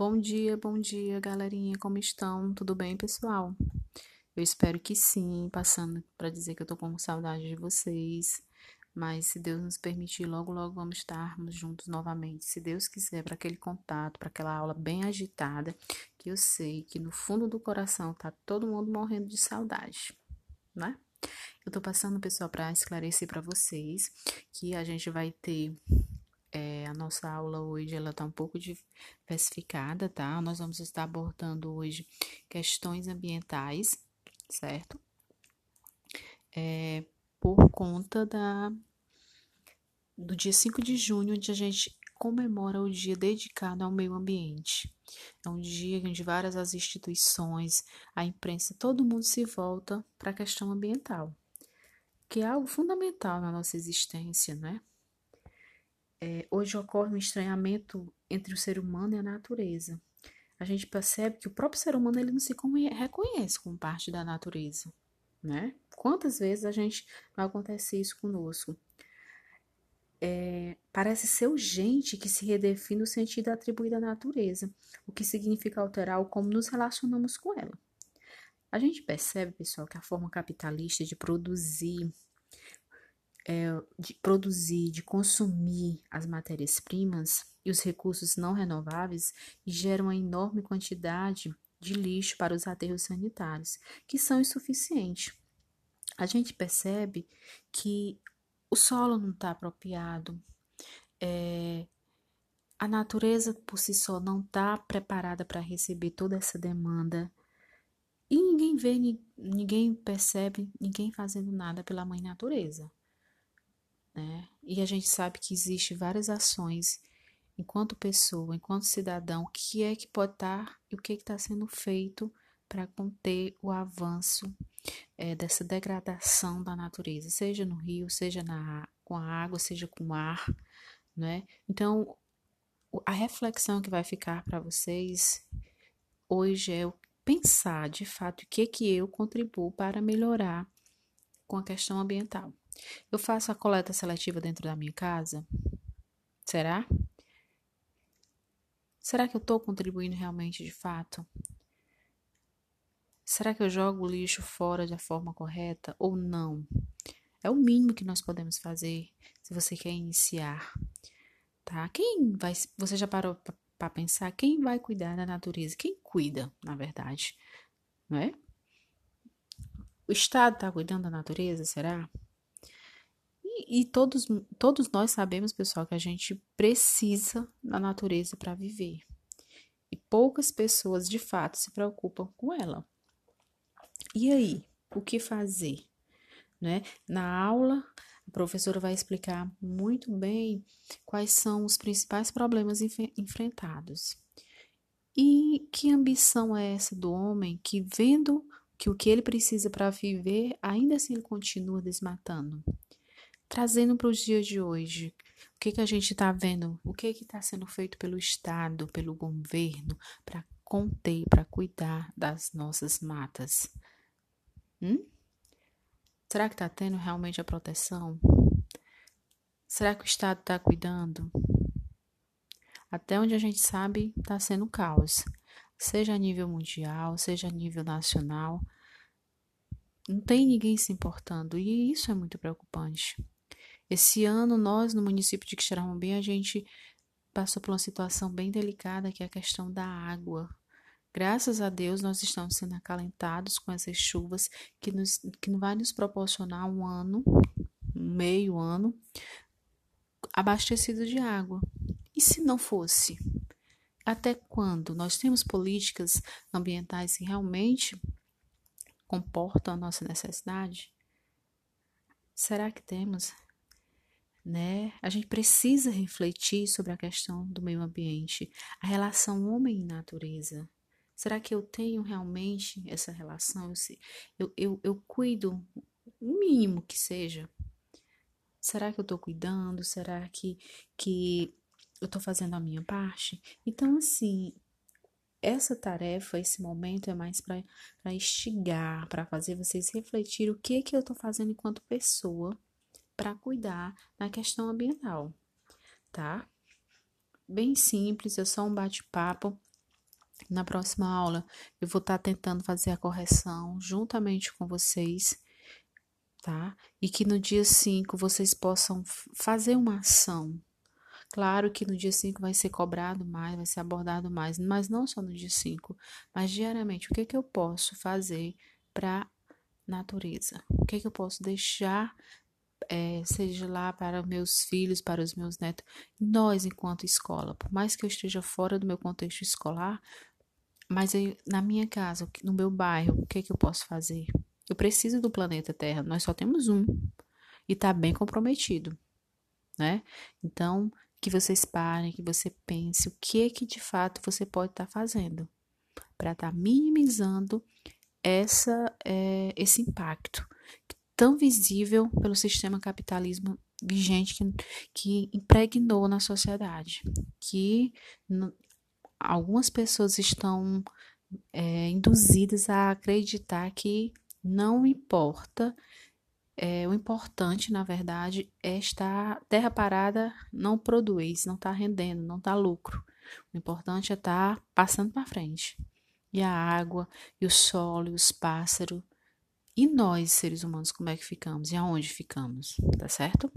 Bom dia, bom dia, galerinha, como estão? Tudo bem, pessoal? Eu espero que sim, passando para dizer que eu tô com saudade de vocês, mas se Deus nos permitir, logo, logo vamos estarmos juntos novamente. Se Deus quiser, para aquele contato, para aquela aula bem agitada, que eu sei que no fundo do coração tá todo mundo morrendo de saudade, né? Eu tô passando, pessoal, para esclarecer para vocês que a gente vai ter é, a nossa aula hoje ela está um pouco diversificada, tá? Nós vamos estar abordando hoje questões ambientais, certo? É, por conta da do dia 5 de junho, onde a gente comemora o dia dedicado ao meio ambiente. É um dia onde várias as instituições, a imprensa, todo mundo se volta para a questão ambiental, que é algo fundamental na nossa existência, né? É, hoje ocorre um estranhamento entre o ser humano e a natureza. A gente percebe que o próprio ser humano ele não se reconhece como parte da natureza, né? Quantas vezes a gente não acontece isso conosco? É, parece ser urgente que se redefine o sentido atribuído à natureza, o que significa alterar o como nos relacionamos com ela. A gente percebe, pessoal, que a forma capitalista de produzir é, de produzir, de consumir as matérias-primas e os recursos não renováveis geram uma enorme quantidade de lixo para os aterros sanitários, que são insuficientes. A gente percebe que o solo não está apropriado, é, a natureza por si só não está preparada para receber toda essa demanda. E ninguém vê, ninguém percebe, ninguém fazendo nada pela mãe natureza né? E a gente sabe que existe várias ações enquanto pessoa, enquanto cidadão, o que é que pode estar e o que é está sendo feito para conter o avanço é, dessa degradação da natureza, seja no rio, seja na, com a água, seja com o ar, né? Então, a reflexão que vai ficar para vocês hoje é pensar de fato o que é que eu contribuo para melhorar com a questão ambiental. Eu faço a coleta seletiva dentro da minha casa? Será? Será que eu estou contribuindo realmente de fato? Será que eu jogo o lixo fora da forma correta ou não? É o mínimo que nós podemos fazer se você quer iniciar, tá? Quem vai, você já parou para pensar quem vai cuidar da natureza? Quem cuida, na verdade, não é? O Estado está cuidando da natureza, será? E, todos, todos nós sabemos, pessoal, que a gente precisa da natureza para viver. E poucas pessoas de fato se preocupam com ela. E aí, o que fazer? Né? Na aula, a professora vai explicar muito bem quais são os principais problemas enf enfrentados. E que ambição é essa do homem que, vendo que o que ele precisa para viver, ainda assim ele continua desmatando? Trazendo para os dias de hoje, o que, que a gente está vendo, o que está sendo feito pelo Estado, pelo governo, para conter, para cuidar das nossas matas. Hum? Será que está tendo realmente a proteção? Será que o Estado está cuidando? Até onde a gente sabe, está sendo caos, seja a nível mundial, seja a nível nacional. Não tem ninguém se importando e isso é muito preocupante. Esse ano, nós, no município de Quixeramobim, a gente passou por uma situação bem delicada, que é a questão da água. Graças a Deus, nós estamos sendo acalentados com essas chuvas que, nos, que vai nos proporcionar um ano, meio ano, abastecido de água. E se não fosse? Até quando? Nós temos políticas ambientais que realmente comportam a nossa necessidade? Será que temos? Né? A gente precisa refletir sobre a questão do meio ambiente, a relação homem e natureza. Será que eu tenho realmente essa relação? Eu, eu, eu cuido o mínimo que seja? Será que eu estou cuidando? Será que, que eu estou fazendo a minha parte? Então, assim, essa tarefa, esse momento é mais para instigar, para fazer vocês refletir o que, que eu estou fazendo enquanto pessoa para cuidar na questão ambiental, tá? Bem simples, é só um bate-papo Na próxima aula, eu vou estar tá tentando fazer a correção juntamente com vocês, tá? E que no dia 5 vocês possam fazer uma ação. Claro que no dia 5 vai ser cobrado mais, vai ser abordado mais, mas não só no dia 5, mas diariamente. O que, que eu posso fazer para natureza? O que, que eu posso deixar é, seja lá para meus filhos, para os meus netos, nós enquanto escola, por mais que eu esteja fora do meu contexto escolar, mas eu, na minha casa, no meu bairro, o que, é que eu posso fazer? Eu preciso do planeta Terra, nós só temos um e está bem comprometido, né? Então, que vocês parem, que você pense o que é que de fato você pode estar tá fazendo para estar tá minimizando essa, é, esse impacto tão visível pelo sistema capitalismo vigente que, que impregnou na sociedade, que algumas pessoas estão é, induzidas a acreditar que não importa, é, o importante, na verdade, é estar terra parada não produz, não está rendendo, não está lucro. O importante é estar tá passando para frente. E a água, e o solo, e os pássaros, e nós, seres humanos, como é que ficamos? E aonde ficamos? Tá certo?